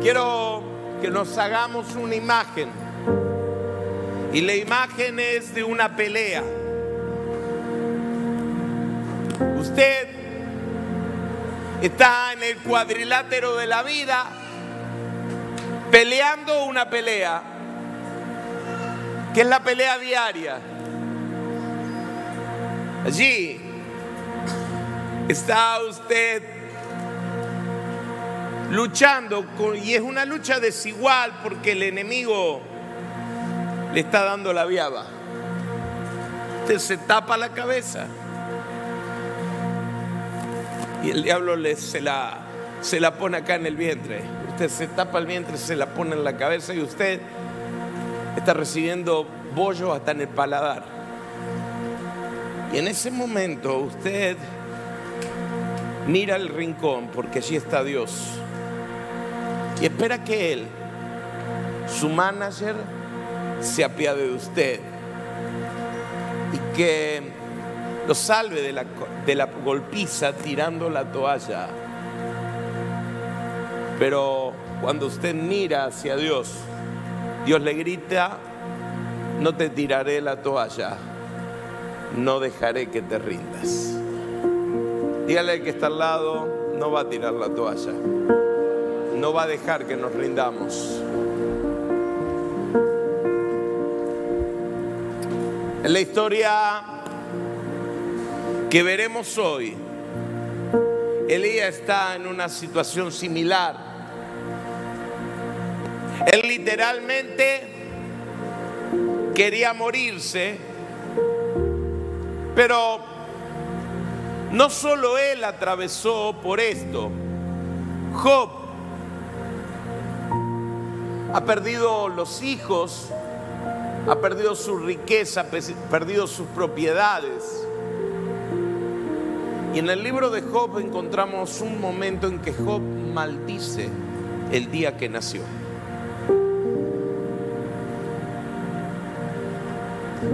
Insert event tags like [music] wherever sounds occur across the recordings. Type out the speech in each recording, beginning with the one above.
quiero que nos hagamos una imagen. Y la imagen es de una pelea. Usted está en el cuadrilátero de la vida peleando una pelea, que es la pelea diaria. Allí está usted luchando y es una lucha desigual porque el enemigo le está dando la viaba. Usted se tapa la cabeza y el diablo se, la, se la pone acá en el vientre. Usted se tapa el vientre, se la pone en la cabeza y usted está recibiendo bollo hasta en el paladar. Y en ese momento usted mira el rincón porque allí está Dios y espera que Él, su manager, se apiade de usted y que lo salve de la, golpiza tirando la toalla. Pero cuando usted mira hacia Dios, Dios le grita, no te tiraré la toalla, no dejaré que te rindas. Dígale al que está al lado, no va a tirar la toalla, no va a dejar que nos rindamos. En la historia que veremos hoy, Elías está en una situación similar. Él literalmente quería morirse, pero no solo él atravesó por esto. Job ha perdido los hijos, ha perdido su riqueza, ha perdido sus propiedades. Y en el libro de Job encontramos un momento en que Job maldice el día que nació.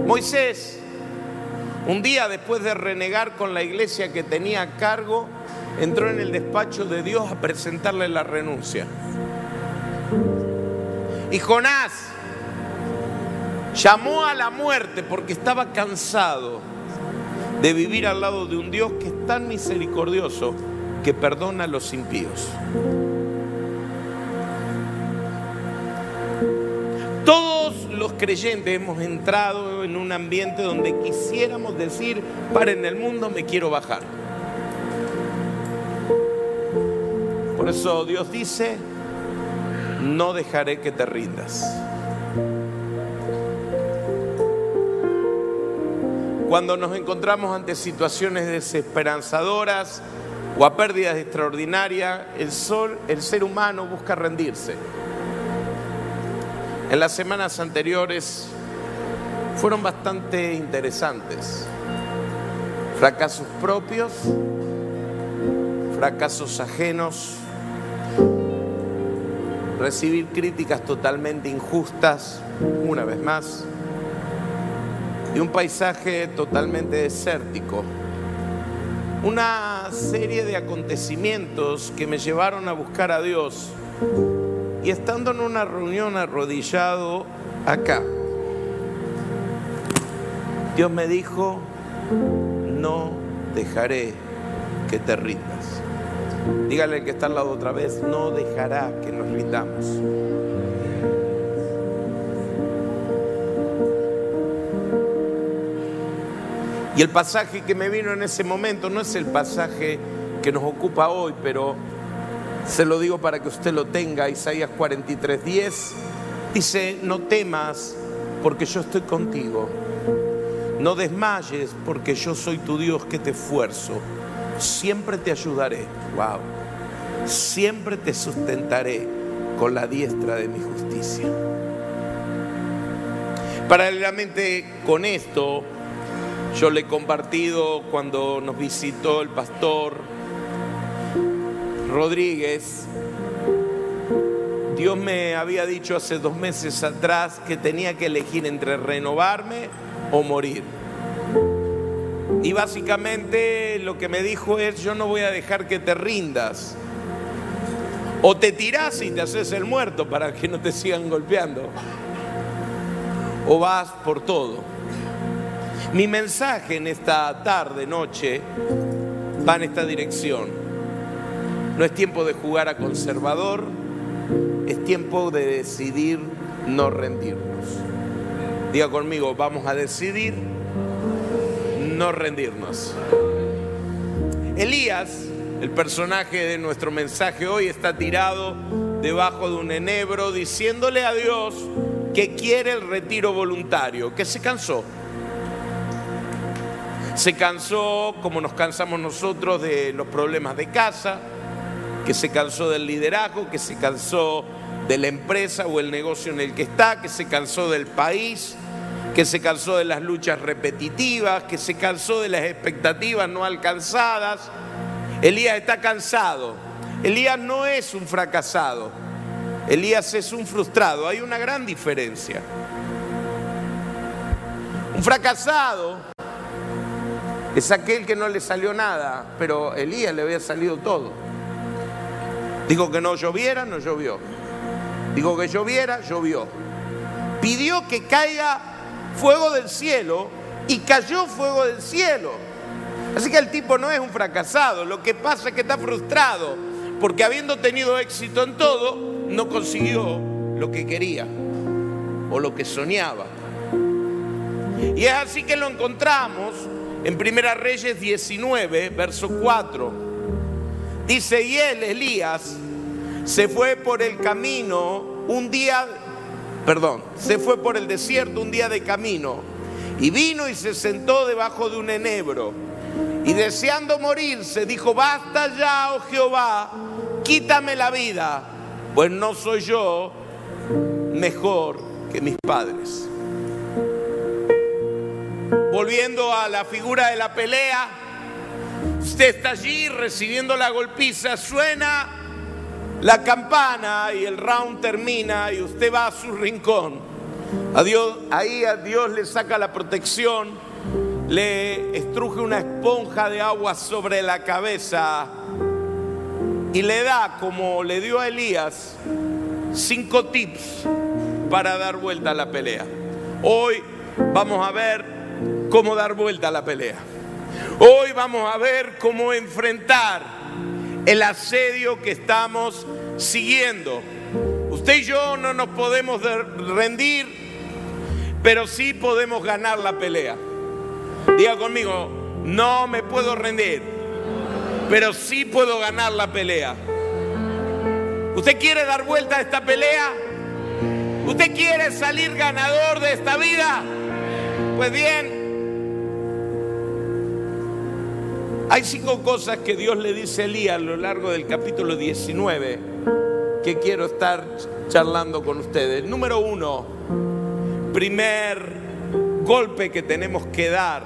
Moisés, un día después de renegar con la iglesia que tenía a cargo, entró en el despacho de Dios a presentarle la renuncia. Y Jonás llamó a la muerte porque estaba cansado de vivir al lado de un Dios que es tan misericordioso que perdona a los impíos. Todos los creyentes hemos entrado en un ambiente donde quisiéramos decir, para en el mundo me quiero bajar. Por eso Dios dice, no dejaré que te rindas. Cuando nos encontramos ante situaciones desesperanzadoras o a pérdidas extraordinarias, el, sol, el ser humano busca rendirse. En las semanas anteriores fueron bastante interesantes. Fracasos propios, fracasos ajenos, recibir críticas totalmente injustas, una vez más, y un paisaje totalmente desértico. Una serie de acontecimientos que me llevaron a buscar a Dios y estando en una reunión arrodillado acá, Dios me dijo, no dejaré que te rindas. Dígale al que está al lado otra vez, no dejará que nos rindamos. Y el pasaje que me vino en ese momento no es el pasaje que nos ocupa hoy, pero se lo digo para que usted lo tenga. Isaías 43, 10 dice, no temas porque yo estoy contigo. No desmayes porque yo soy tu Dios que te esfuerzo. Siempre te ayudaré. Wow. Siempre te sustentaré con la diestra de mi justicia. Paralelamente con esto, yo le he compartido cuando nos visitó el pastor Rodríguez. Dios me había dicho hace dos meses atrás que tenía que elegir entre renovarme o morir. Y básicamente lo que me dijo es, yo no voy a dejar que te rindas. O te tirás y te haces el muerto para que no te sigan golpeando. O vas por todo. Mi mensaje en esta tarde, noche, va en esta dirección. No es tiempo de jugar a conservador, es tiempo de decidir no rendirnos. Diga conmigo, vamos a decidir no rendirnos. Elías, el personaje de nuestro mensaje hoy, está tirado debajo de un enebro diciéndole a Dios que quiere el retiro voluntario, que se cansó. Se cansó como nos cansamos nosotros de los problemas de casa, que se cansó del liderazgo, que se cansó de la empresa o el negocio en el que está, que se cansó del país, que se cansó de las luchas repetitivas, que se cansó de las expectativas no alcanzadas. Elías está cansado. Elías no es un fracasado. Elías es un frustrado. Hay una gran diferencia. Un fracasado es aquel que no le salió nada, pero Elías le había salido todo. Dijo que no lloviera, no llovió. Dijo que lloviera, llovió. Pidió que caiga fuego del cielo y cayó fuego del cielo. Así que el tipo no es un fracasado, lo que pasa es que está frustrado, porque habiendo tenido éxito en todo, no consiguió lo que quería o lo que soñaba. Y es así que lo encontramos en Primera Reyes 19, verso 4. Dice, y él, Elías, se fue por el camino un día perdón, se fue por el desierto un día de camino y vino y se sentó debajo de un enebro. Y deseando morirse, dijo, basta ya, oh Jehová, quítame la vida, pues no soy yo mejor que mis padres. Volviendo a la figura de la pelea, usted está allí recibiendo la golpiza, suena la campana y el round termina y usted va a su rincón. ahí a Dios le saca la protección, le estruje una esponja de agua sobre la cabeza y le da, como le dio a Elías, cinco tips para dar vuelta a la pelea. Hoy vamos a ver cómo dar vuelta a la pelea. Hoy vamos a ver cómo enfrentar el asedio que estamos siguiendo. Usted y yo no nos podemos rendir, pero sí podemos ganar la pelea. Diga conmigo, no me puedo rendir, pero sí puedo ganar la pelea. ¿Usted quiere dar vuelta a esta pelea? ¿Usted quiere salir ganador de esta vida? Pues bien, Hay cinco cosas que Dios le dice a Elías a lo largo del capítulo 19 que quiero estar charlando con ustedes. Número uno, primer golpe que tenemos que dar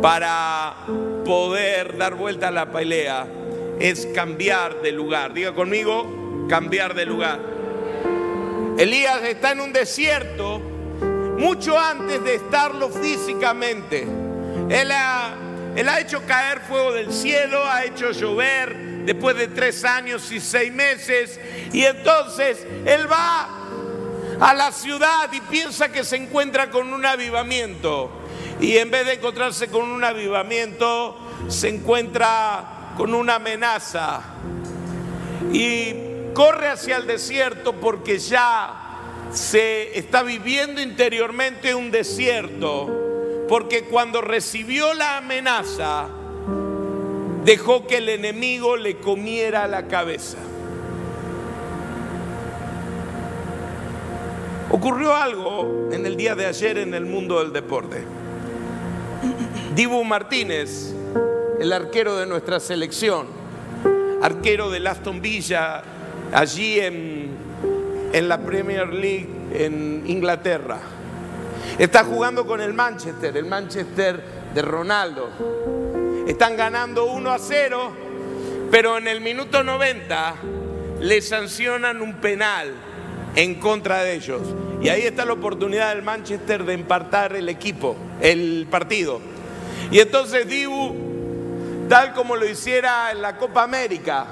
para poder dar vuelta a la pelea es cambiar de lugar. Diga conmigo, cambiar de lugar. Elías está en un desierto mucho antes de estarlo físicamente. Él ha él ha hecho caer fuego del cielo, ha hecho llover después de tres años y seis meses. Y entonces Él va a la ciudad y piensa que se encuentra con un avivamiento. Y en vez de encontrarse con un avivamiento, se encuentra con una amenaza. Y corre hacia el desierto porque ya se está viviendo interiormente un desierto porque cuando recibió la amenaza, dejó que el enemigo le comiera la cabeza. Ocurrió algo en el día de ayer en el mundo del deporte. Dibu Martínez, el arquero de nuestra selección, arquero del Aston Villa, allí en, en la Premier League en Inglaterra, Está jugando con el Manchester, el Manchester de Ronaldo. Están ganando 1 a 0, pero en el minuto 90 le sancionan un penal en contra de ellos. Y ahí está la oportunidad del Manchester de empatar el equipo, el partido. Y entonces Dibu, tal como lo hiciera en la Copa América,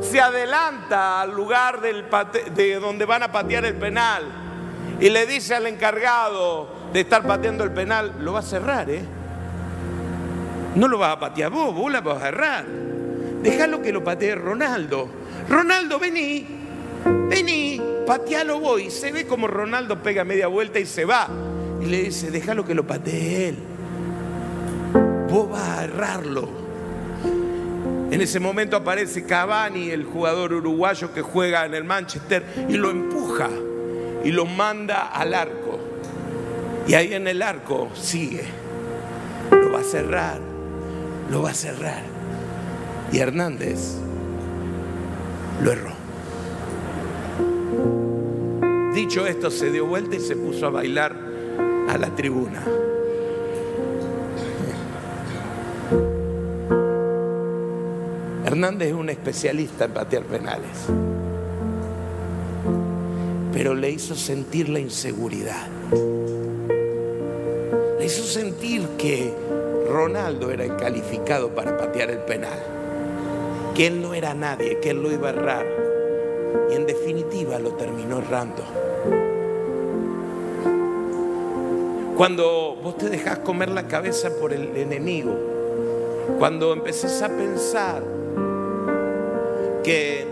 se adelanta al lugar de donde van a patear el penal y le dice al encargado de estar pateando el penal, lo va a cerrar, ¿eh? No lo vas a patear vos, vos la vas a cerrar. Déjalo que lo patee Ronaldo. Ronaldo, vení, vení, patealo vos. Y se ve como Ronaldo pega media vuelta y se va. Y le dice, déjalo que lo patee él. Vos vas a errarlo. En ese momento aparece Cavani, el jugador uruguayo que juega en el Manchester, y lo empuja y lo manda al arco. Y ahí en el arco sigue. Lo va a cerrar, lo va a cerrar. Y Hernández lo erró. Dicho esto, se dio vuelta y se puso a bailar a la tribuna. Hernández es un especialista en patear penales, pero le hizo sentir la inseguridad. Le hizo sentir que Ronaldo era calificado para patear el penal, que él no era nadie, que él lo iba a errar. Y en definitiva lo terminó errando. Cuando vos te dejás comer la cabeza por el enemigo, cuando empezás a pensar que,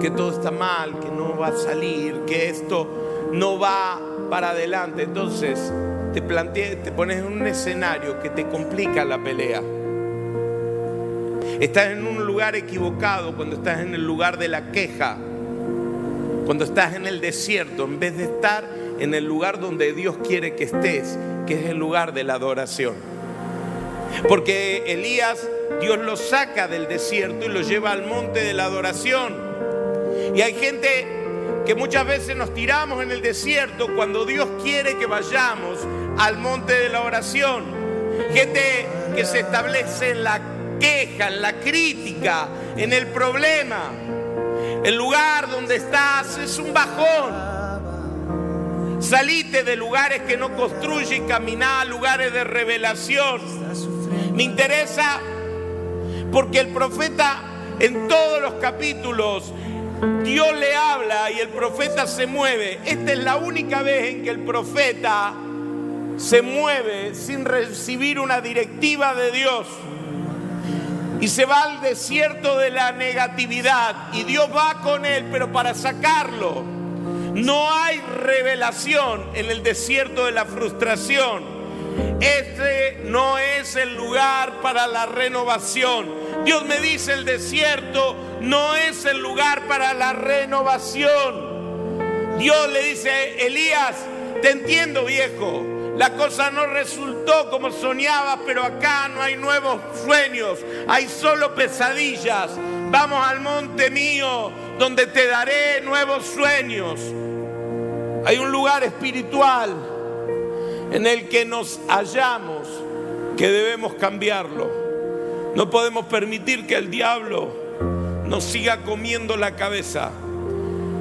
que todo está mal, que va a salir, que esto no va para adelante, entonces te, te pones en un escenario que te complica la pelea. Estás en un lugar equivocado cuando estás en el lugar de la queja, cuando estás en el desierto, en vez de estar en el lugar donde Dios quiere que estés, que es el lugar de la adoración. Porque Elías, Dios lo saca del desierto y lo lleva al monte de la adoración. Y hay gente que muchas veces nos tiramos en el desierto cuando Dios quiere que vayamos al monte de la oración. Gente que se establece en la queja, en la crítica, en el problema. El lugar donde estás es un bajón. Salite de lugares que no construye y a lugares de revelación. Me interesa porque el profeta en todos los capítulos Dios le habla y el profeta se mueve. Esta es la única vez en que el profeta se mueve sin recibir una directiva de Dios. Y se va al desierto de la negatividad. Y Dios va con él, pero para sacarlo. No hay revelación en el desierto de la frustración. Este no es el lugar para la renovación. Dios me dice, el desierto no es el lugar para la renovación. Dios le dice, Elías, te entiendo viejo, la cosa no resultó como soñaba, pero acá no hay nuevos sueños, hay solo pesadillas. Vamos al monte mío, donde te daré nuevos sueños. Hay un lugar espiritual en el que nos hallamos que debemos cambiarlo. No podemos permitir que el diablo nos siga comiendo la cabeza.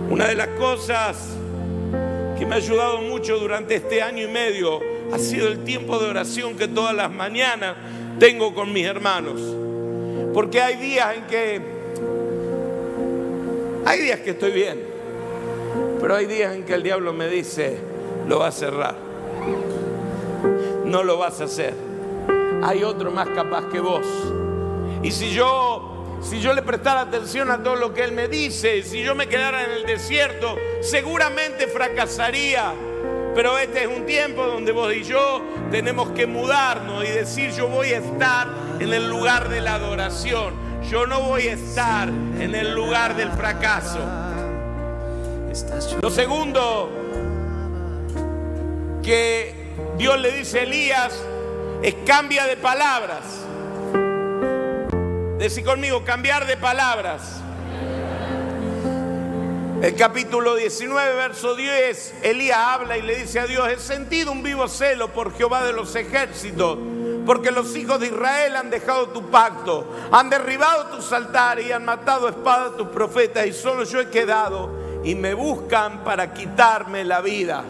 Una de las cosas que me ha ayudado mucho durante este año y medio ha sido el tiempo de oración que todas las mañanas tengo con mis hermanos. Porque hay días en que, hay días que estoy bien, pero hay días en que el diablo me dice, lo va a cerrar, no lo vas a hacer. Hay otro más capaz que vos. Y si yo si yo le prestara atención a todo lo que Él me dice, si yo me quedara en el desierto, seguramente fracasaría. Pero este es un tiempo donde vos y yo tenemos que mudarnos y decir yo voy a estar en el lugar de la adoración. Yo no voy a estar en el lugar del fracaso. Lo segundo que Dios le dice a Elías es cambia de palabras. Decí conmigo, cambiar de palabras. El capítulo 19, verso 10, Elías habla y le dice a Dios, he sentido un vivo celo por Jehová de los ejércitos, porque los hijos de Israel han dejado tu pacto, han derribado tus altares y han matado a espada a tus profetas y solo yo he quedado y me buscan para quitarme la vida.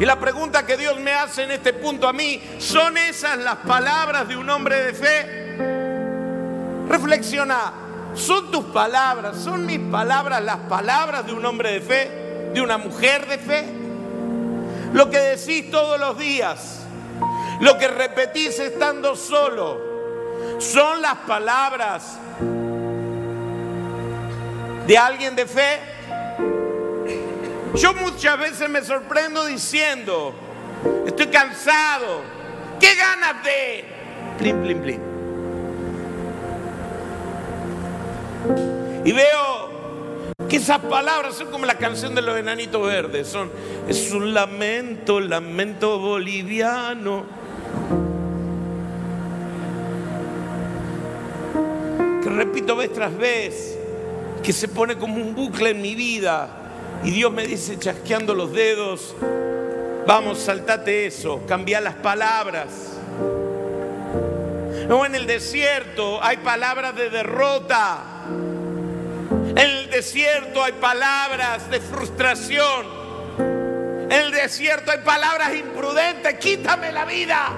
Y la pregunta que Dios me hace en este punto a mí, ¿son esas las palabras de un hombre de fe? Reflexiona, Son tus palabras, son mis palabras, las palabras de un hombre de fe, de una mujer de fe. Lo que decís todos los días, lo que repetís estando solo, son las palabras de alguien de fe. Yo muchas veces me sorprendo diciendo, estoy cansado, qué ganas de... Plin, plin, plin. Y veo que esas palabras son como la canción de los enanitos verdes. Son, es un lamento, lamento boliviano. Que repito vez tras vez, que se pone como un bucle en mi vida. Y Dios me dice, chasqueando los dedos, vamos, saltate eso, cambia las palabras. No, en el desierto hay palabras de derrota. En el desierto hay palabras de frustración. En el desierto hay palabras imprudentes. Quítame la vida.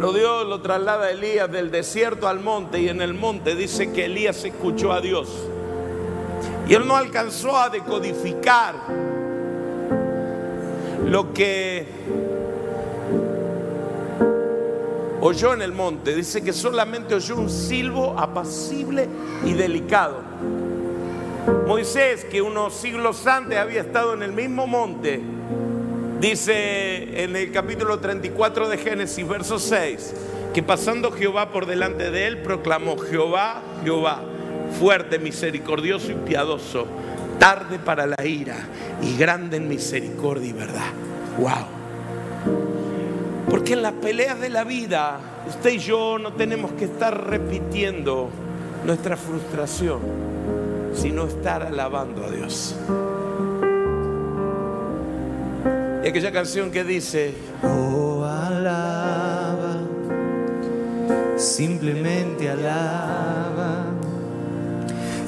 Pero Dios lo traslada a Elías del desierto al monte y en el monte dice que Elías escuchó a Dios. Y él no alcanzó a decodificar lo que oyó en el monte. Dice que solamente oyó un silbo apacible y delicado. Moisés, que unos siglos antes había estado en el mismo monte, dice en el capítulo 34 de Génesis, verso 6, que pasando Jehová por delante de él, proclamó Jehová, Jehová, fuerte, misericordioso y piadoso, tarde para la ira y grande en misericordia y verdad. Wow. Porque en las peleas de la vida, usted y yo no tenemos que estar repitiendo nuestra frustración, sino estar alabando a Dios. Aquella canción que dice, Oh, alaba, simplemente alaba.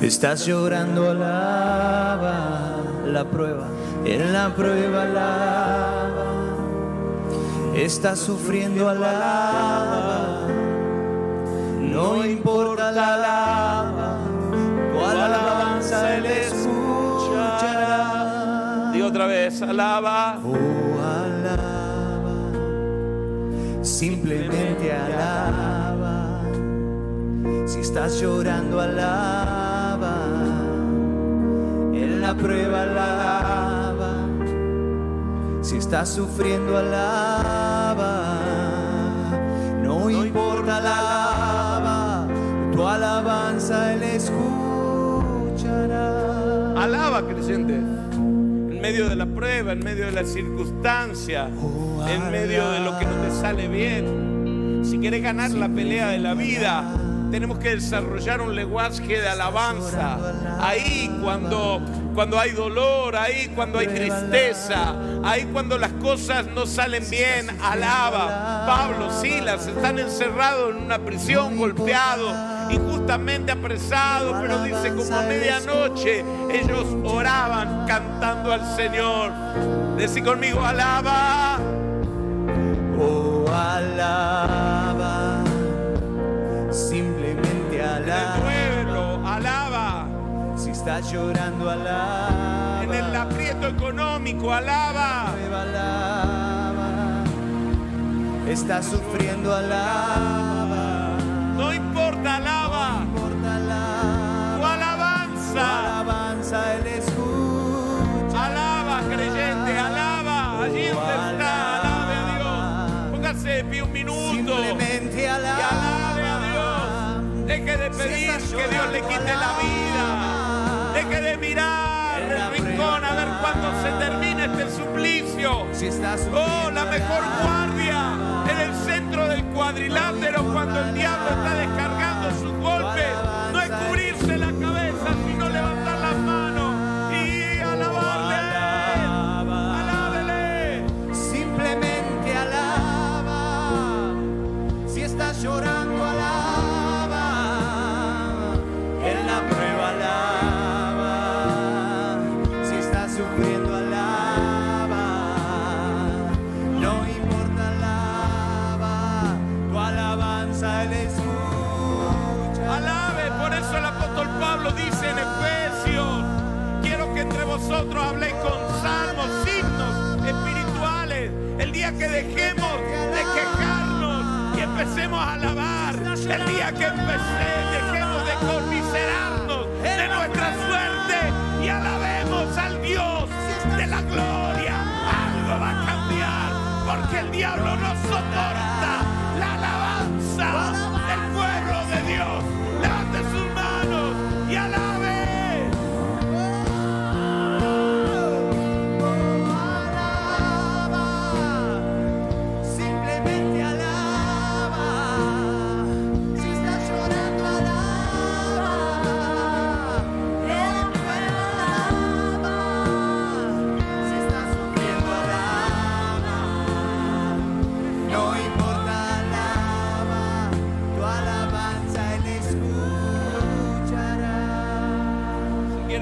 Estás llorando, alaba la prueba, en la prueba alaba. Estás sufriendo, alaba. No importa la alaba, tu alabanza él escuchará. otra vez, alaba. Oh, alaba, simplemente alaba. Si estás llorando, alaba. En la prueba, alaba. Si estás sufriendo, alaba. No importa la alaba, tu alabanza él escuchará. Alaba, creyente. En medio de la prueba, en medio de la circunstancia, en medio de lo que no te sale bien. Si quieres ganar la pelea de la vida, tenemos que desarrollar un lenguaje de alabanza. Ahí cuando, cuando hay dolor, ahí cuando hay tristeza, ahí cuando las cosas no salen bien, alaba. Pablo, Silas están encerrados en una prisión, golpeados, injustamente apresados, pero dice como a medianoche ellos oraban cantando al Señor. Decí conmigo, alaba. Oh, alaba, simplemente En el alaba. pueblo, alaba. Si estás llorando, alaba. En el aprieto económico, alaba. Alaba. Estás sufriendo, alaba. Que Dios le quite la vida. Deje de mirar el rincón a ver cuándo se termina este suplicio. Oh, la mejor guardia en el centro del cuadrilátero cuando el diablo está descargando sus golpes.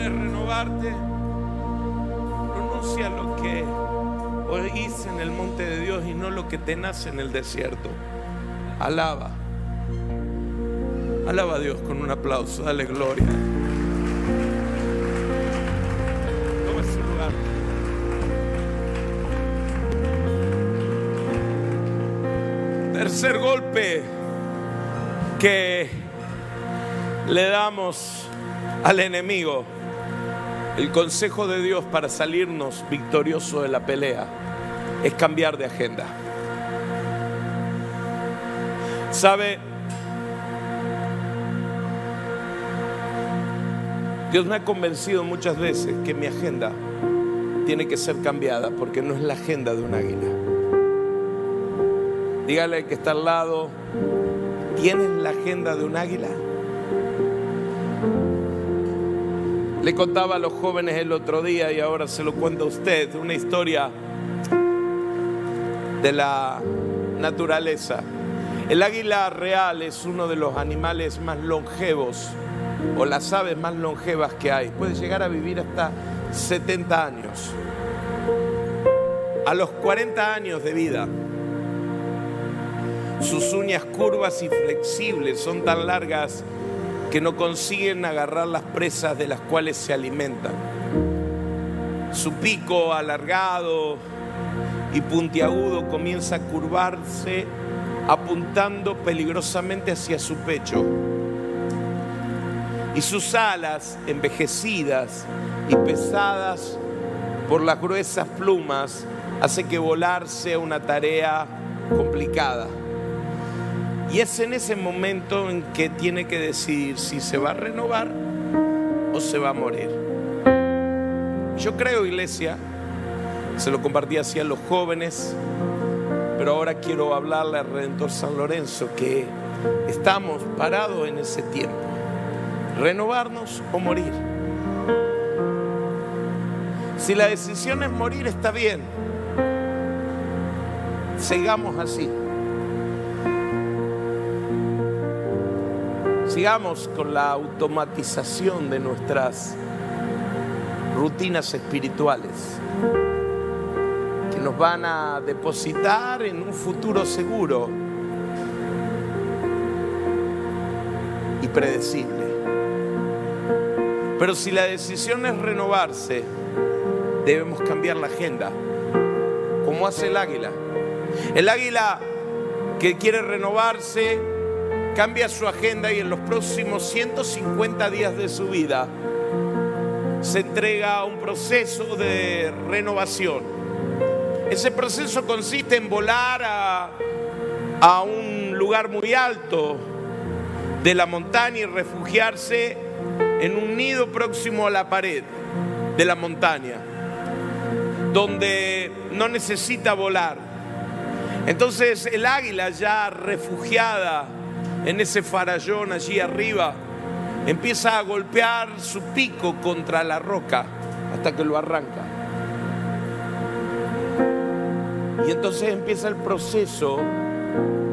Renovarte, pronuncia lo que oíste en el monte de Dios y no lo que te nace en el desierto. Alaba. Alaba a Dios con un aplauso. Dale gloria. Toma su lugar. Tercer golpe que le damos al enemigo. El consejo de Dios para salirnos victoriosos de la pelea es cambiar de agenda. ¿Sabe? Dios me ha convencido muchas veces que mi agenda tiene que ser cambiada porque no es la agenda de un águila. Dígale al que está al lado, ¿tienes la agenda de un águila? Le contaba a los jóvenes el otro día y ahora se lo cuento a usted, una historia de la naturaleza. El águila real es uno de los animales más longevos o las aves más longevas que hay. Puede llegar a vivir hasta 70 años. A los 40 años de vida, sus uñas curvas y flexibles son tan largas que no consiguen agarrar las presas de las cuales se alimentan. Su pico alargado y puntiagudo comienza a curvarse apuntando peligrosamente hacia su pecho. Y sus alas, envejecidas y pesadas por las gruesas plumas, hace que volar sea una tarea complicada. Y es en ese momento en que tiene que decidir si se va a renovar o se va a morir. Yo creo, iglesia, se lo compartí así a los jóvenes, pero ahora quiero hablarle al Redentor San Lorenzo que estamos parados en ese tiempo. Renovarnos o morir. Si la decisión es morir, está bien. Sigamos así. Sigamos con la automatización de nuestras rutinas espirituales que nos van a depositar en un futuro seguro y predecible. Pero si la decisión es renovarse, debemos cambiar la agenda, como hace el águila. El águila que quiere renovarse cambia su agenda y en los próximos 150 días de su vida se entrega a un proceso de renovación. Ese proceso consiste en volar a, a un lugar muy alto de la montaña y refugiarse en un nido próximo a la pared de la montaña, donde no necesita volar. Entonces el águila ya refugiada en ese farallón allí arriba, empieza a golpear su pico contra la roca hasta que lo arranca. Y entonces empieza el proceso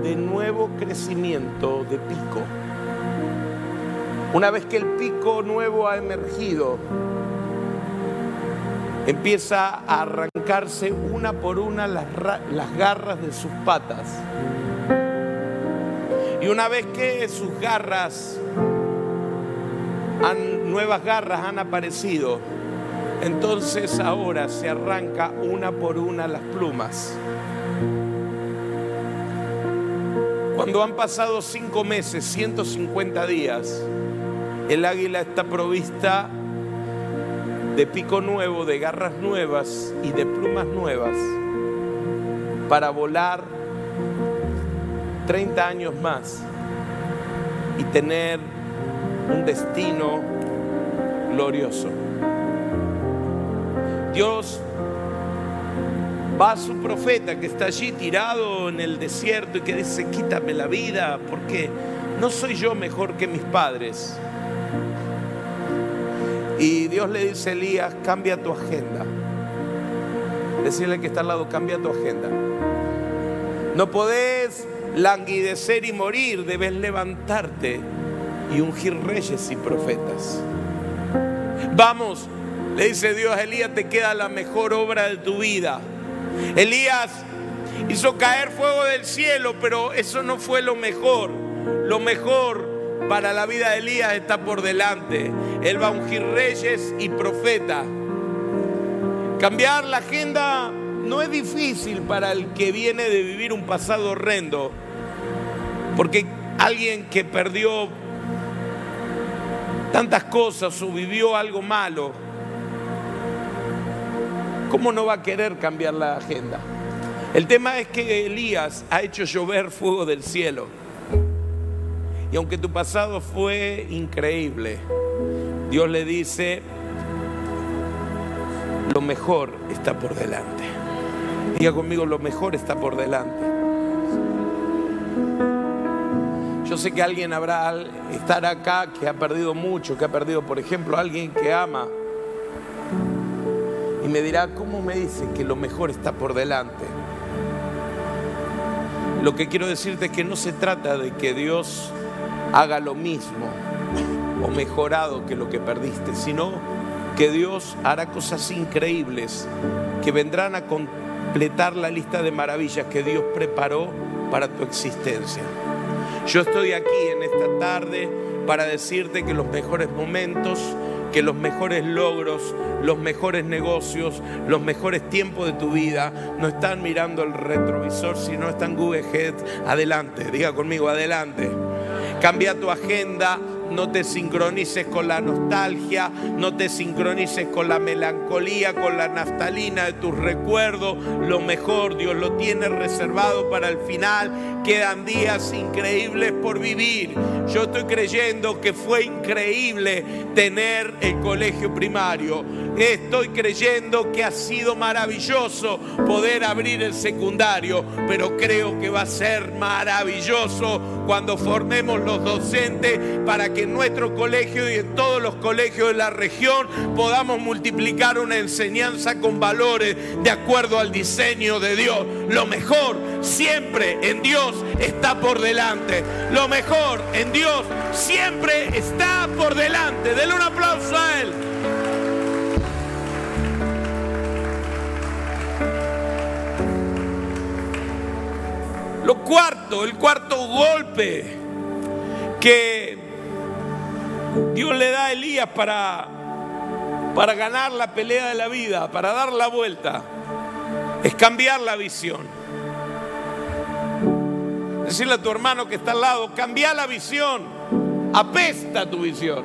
de nuevo crecimiento de pico. Una vez que el pico nuevo ha emergido, empieza a arrancarse una por una las, las garras de sus patas. Y una vez que sus garras, han- nuevas garras han aparecido, entonces ahora se arranca una por una las plumas. Cuando han pasado cinco meses, 150 días, el águila está provista de pico nuevo, de garras nuevas y de plumas nuevas para volar 30 años más y tener un destino glorioso. Dios va a su profeta que está allí tirado en el desierto y que dice, quítame la vida porque no soy yo mejor que mis padres. Y Dios le dice a Elías, cambia tu agenda. Decirle que está al lado, cambia tu agenda. No podés languidecer y morir, debes levantarte y ungir reyes y profetas. Vamos, le dice Dios a Elías, te queda la mejor obra de tu vida. Elías hizo caer fuego del cielo, pero eso no fue lo mejor. Lo mejor para la vida de Elías está por delante. Él va a ungir reyes y profetas. Cambiar la agenda no es difícil para el que viene de vivir un pasado horrendo, porque alguien que perdió tantas cosas o vivió algo malo, ¿cómo no va a querer cambiar la agenda? El tema es que Elías ha hecho llover fuego del cielo. Y aunque tu pasado fue increíble, Dios le dice, lo mejor está por delante. Diga conmigo, lo mejor está por delante. Yo sé que alguien habrá estar acá que ha perdido mucho, que ha perdido, por ejemplo, alguien que ama. Y me dirá, ¿cómo me dice que lo mejor está por delante? Lo que quiero decirte es que no se trata de que Dios haga lo mismo o mejorado que lo que perdiste, sino que Dios hará cosas increíbles que vendrán a completar la lista de maravillas que Dios preparó para tu existencia. Yo estoy aquí en esta tarde para decirte que los mejores momentos, que los mejores logros, los mejores negocios, los mejores tiempos de tu vida no están mirando el retrovisor, sino están Google Head adelante. Diga conmigo, adelante. Cambia tu agenda, no te sincronices con la nostalgia, no te sincronices con la melancolía, con la naftalina de tus recuerdos. Lo mejor Dios lo tiene reservado para el final. Quedan días increíbles por vivir. Yo estoy creyendo que fue increíble tener el colegio primario. Estoy creyendo que ha sido maravilloso poder abrir el secundario, pero creo que va a ser maravilloso cuando formemos los docentes para que en nuestro colegio y en todos los colegios de la región podamos multiplicar una enseñanza con valores de acuerdo al diseño de Dios. Lo mejor siempre en Dios está por delante. Lo mejor en Dios siempre está por delante. Denle un aplauso a Él. Lo cuarto, el cuarto golpe que Dios le da a Elías para, para ganar la pelea de la vida, para dar la vuelta, es cambiar la visión. Decirle a tu hermano que está al lado, cambia la visión, apesta tu visión.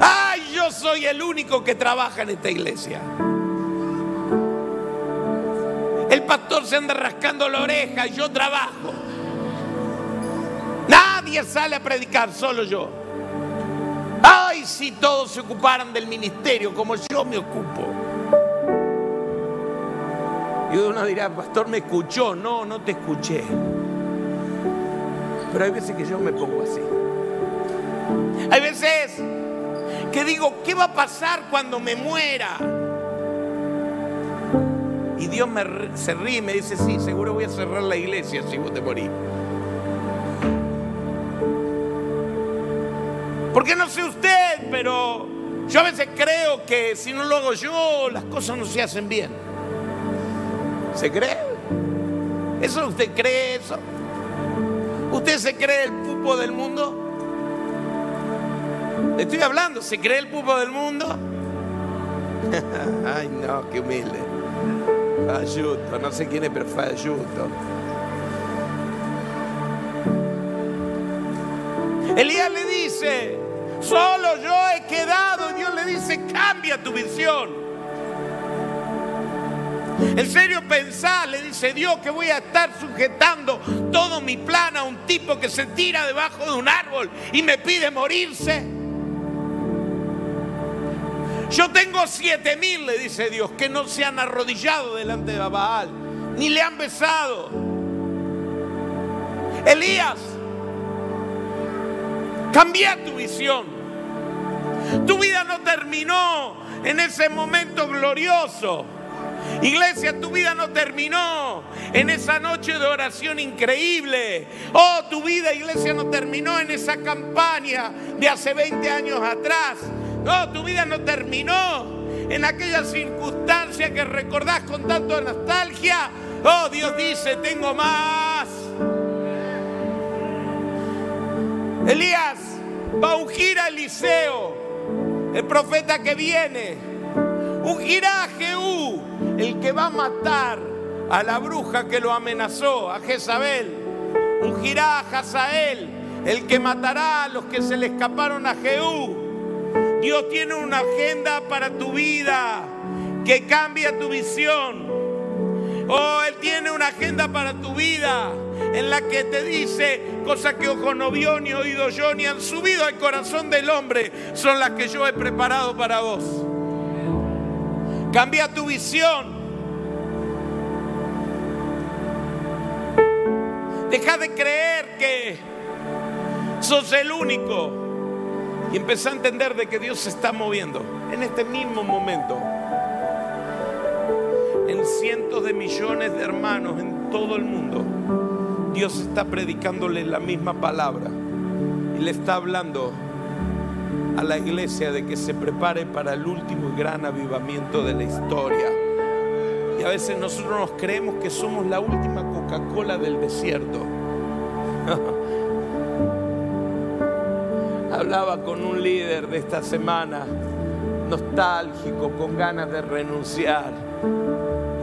¡Ay, yo soy el único que trabaja en esta iglesia! El pastor se anda rascando la oreja, yo trabajo. Nadie sale a predicar, solo yo. Ay, si todos se ocuparan del ministerio como yo me ocupo. Y uno dirá, pastor, me escuchó. No, no te escuché. Pero hay veces que yo me pongo así. Hay veces que digo, ¿qué va a pasar cuando me muera? Dios me, se ríe y me dice, sí, seguro voy a cerrar la iglesia si vos te morís. Porque no sé usted, pero yo a veces creo que si no lo hago yo, las cosas no se hacen bien. ¿Se cree? ¿Eso usted cree eso? ¿Usted se cree el pupo del mundo? Le estoy hablando, ¿se cree el pupo del mundo? [laughs] Ay, no, qué humilde. Falluto, no sé quién es, pero falluto. Elías le dice, solo yo he quedado. Y Dios le dice, cambia tu visión. En serio pensar, le dice Dios, que voy a estar sujetando todo mi plan a un tipo que se tira debajo de un árbol y me pide morirse. Yo tengo siete mil, le dice Dios, que no se han arrodillado delante de Baal, ni le han besado. Elías, cambia tu visión. Tu vida no terminó en ese momento glorioso. Iglesia, tu vida no terminó en esa noche de oración increíble. Oh, tu vida, iglesia, no terminó en esa campaña de hace 20 años atrás. No, tu vida no terminó en aquella circunstancia que recordás con tanto nostalgia. Oh, Dios dice, tengo más. Elías va a ungir a Eliseo, el profeta que viene. Ungirá a Jehú, el que va a matar a la bruja que lo amenazó, a Jezabel. Ungirá a Hazael, el que matará a los que se le escaparon a Jehú. Dios tiene una agenda para tu vida que cambia tu visión. Oh, Él tiene una agenda para tu vida en la que te dice cosas que ojo no vio, ni oído yo, ni han subido al corazón del hombre, son las que yo he preparado para vos. Cambia tu visión. Deja de creer que sos el único y empezá a entender de que Dios se está moviendo en este mismo momento. En cientos de millones de hermanos en todo el mundo, Dios está predicándole la misma palabra y le está hablando a la iglesia de que se prepare para el último gran avivamiento de la historia. Y a veces nosotros nos creemos que somos la última Coca-Cola del desierto. [laughs] Hablaba con un líder de esta semana, nostálgico, con ganas de renunciar.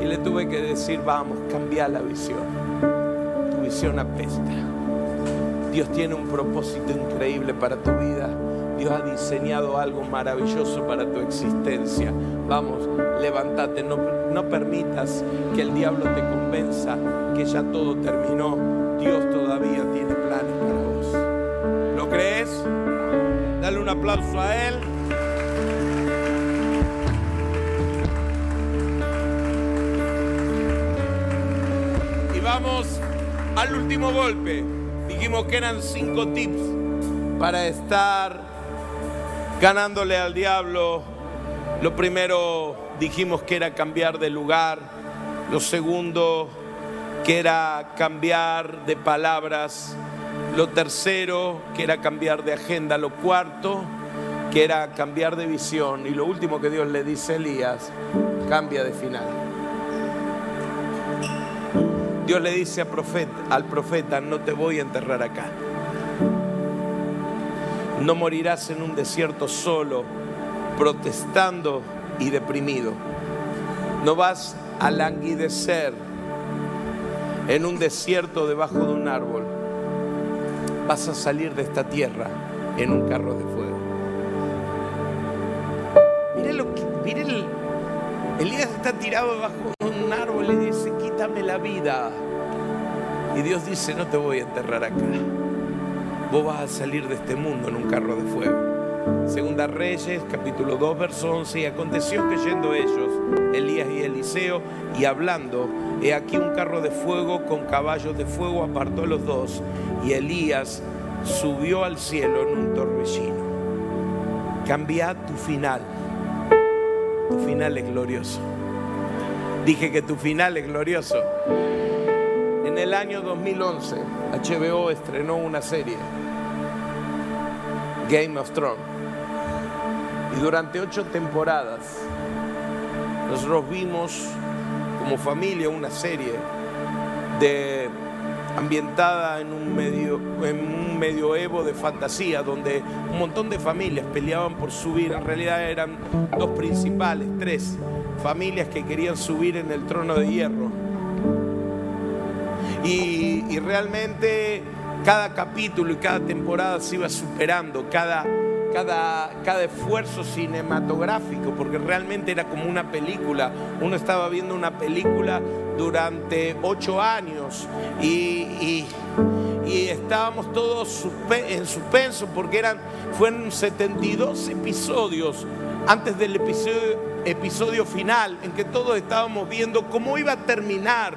Y le tuve que decir, vamos, cambia la visión. Tu visión apesta. Dios tiene un propósito increíble para tu vida. Dios ha diseñado algo maravilloso para tu existencia. Vamos, levántate, no, no permitas que el diablo te convenza que ya todo terminó. Dios todavía tiene planes aplauso a Él. Y vamos al último golpe. Dijimos que eran cinco tips para estar ganándole al diablo. Lo primero dijimos que era cambiar de lugar. Lo segundo que era cambiar de palabras. Lo tercero que era cambiar de agenda. Lo cuarto que era cambiar de visión. Y lo último que Dios le dice a Elías, cambia de final. Dios le dice al profeta, no te voy a enterrar acá. No morirás en un desierto solo, protestando y deprimido. No vas a languidecer en un desierto debajo de un árbol. Vas a salir de esta tierra en un carro de fuego. Mire lo que, mire el, Elías está tirado debajo de un árbol y dice, quítame la vida. Y Dios dice, no te voy a enterrar acá vos vas a salir de este mundo en un carro de fuego. Segunda Reyes, capítulo 2, verso 11. Y aconteció que yendo ellos, Elías y Eliseo, y hablando, he aquí un carro de fuego con caballos de fuego apartó a los dos, y Elías subió al cielo en un torbellino. Cambia tu final. Tu final es glorioso. Dije que tu final es glorioso. En el año 2011, HBO estrenó una serie, Game of Thrones. Y durante ocho temporadas, nosotros vimos como familia una serie de ambientada en un, medio, en un medioevo de fantasía, donde un montón de familias peleaban por subir. En realidad eran dos principales, tres familias que querían subir en el trono de hierro. Y, y realmente cada capítulo y cada temporada se iba superando, cada, cada, cada esfuerzo cinematográfico, porque realmente era como una película. Uno estaba viendo una película durante ocho años y, y- estábamos todos en suspenso porque eran, fueron 72 episodios antes del episodio, episodio final en que todos estábamos viendo cómo iba a terminar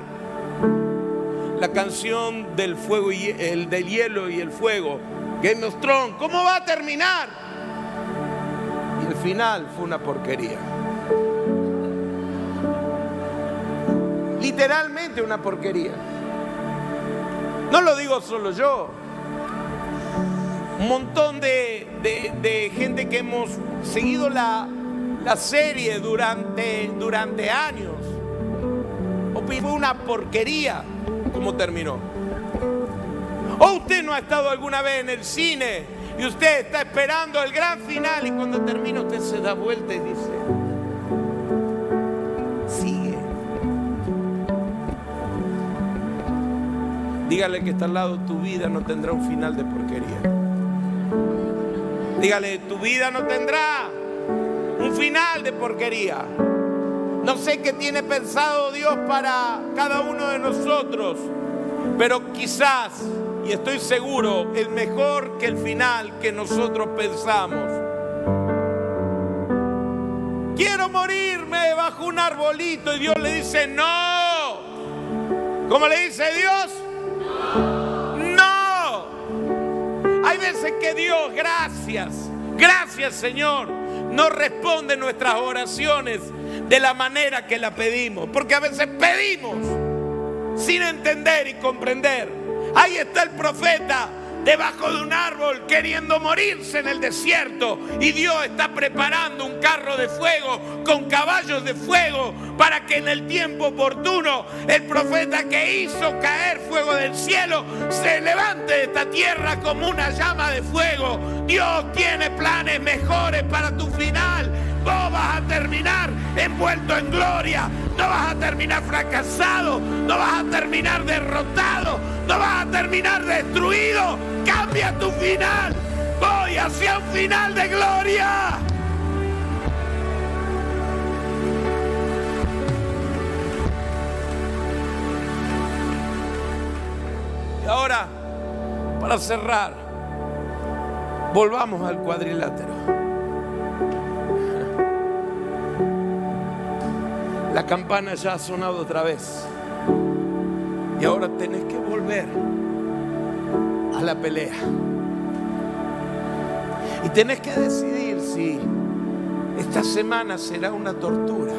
la canción del fuego y el del hielo y el fuego. Game of Thrones, ¿cómo va a terminar? Final fue una porquería. Literalmente una porquería. No lo digo solo yo. Un montón de, de- gente que hemos seguido la, la serie durante, durante años. Fue una porquería como terminó. O usted no ha estado alguna vez en el cine y usted está esperando el gran final y cuando termina usted se da vuelta y dice, sigue. Dígale que está al lado, tu vida no tendrá un final de porquería. Dígale, tu vida no tendrá un final de porquería. No sé qué tiene pensado Dios para cada uno de nosotros, pero quizás, y estoy seguro, es mejor que el final que nosotros pensamos. Quiero morirme bajo un arbolito y Dios le dice, no. ¿Cómo le dice Dios? No. Hay veces que Dios, gracias, gracias Señor, no responde nuestras oraciones de la manera que la pedimos. Porque a veces pedimos sin entender y comprender. Ahí está el profeta debajo de un árbol queriendo morirse en el desierto y Dios está preparando un carro de fuego con caballos de fuego para que en el tiempo oportuno el profeta que hizo caer fuego del cielo se levante de esta tierra como una llama de fuego. Dios tiene planes mejores para tu final. Vos vas a terminar envuelto en gloria. No vas a terminar fracasado. No vas a terminar derrotado. No vas a terminar destruido. Cambia tu final. Voy hacia un final de gloria. Y ahora, para cerrar, volvamos al cuadrilátero. La campana ya ha sonado otra vez. Y ahora tenés que volver a la pelea. Y tenés que decidir si esta semana será una tortura.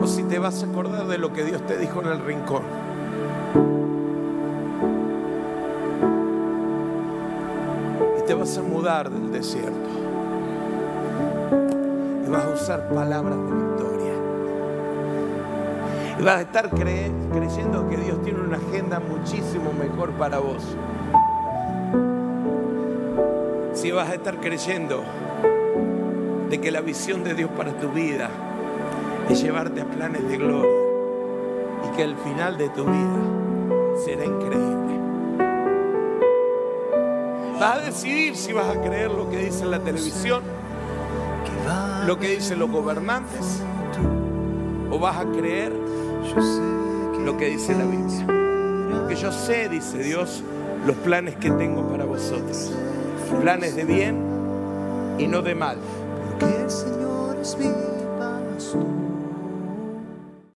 O si te vas a acordar de lo que Dios te dijo en el rincón. Y te vas a mudar del desierto vas a usar palabras de victoria. Y vas a estar cre- creyendo que Dios tiene una agenda muchísimo mejor para vos. Si vas a estar creyendo de que la visión de Dios para tu vida es llevarte a planes de gloria y que el final de tu vida será increíble. Vas a decidir si vas a creer lo que dice la televisión, lo que dicen los gobernantes, o vas a creer lo que dice la Biblia. Porque yo sé, dice Dios, los planes que tengo para vosotros. Planes de bien y no de mal. Porque el Señor es mi pastor.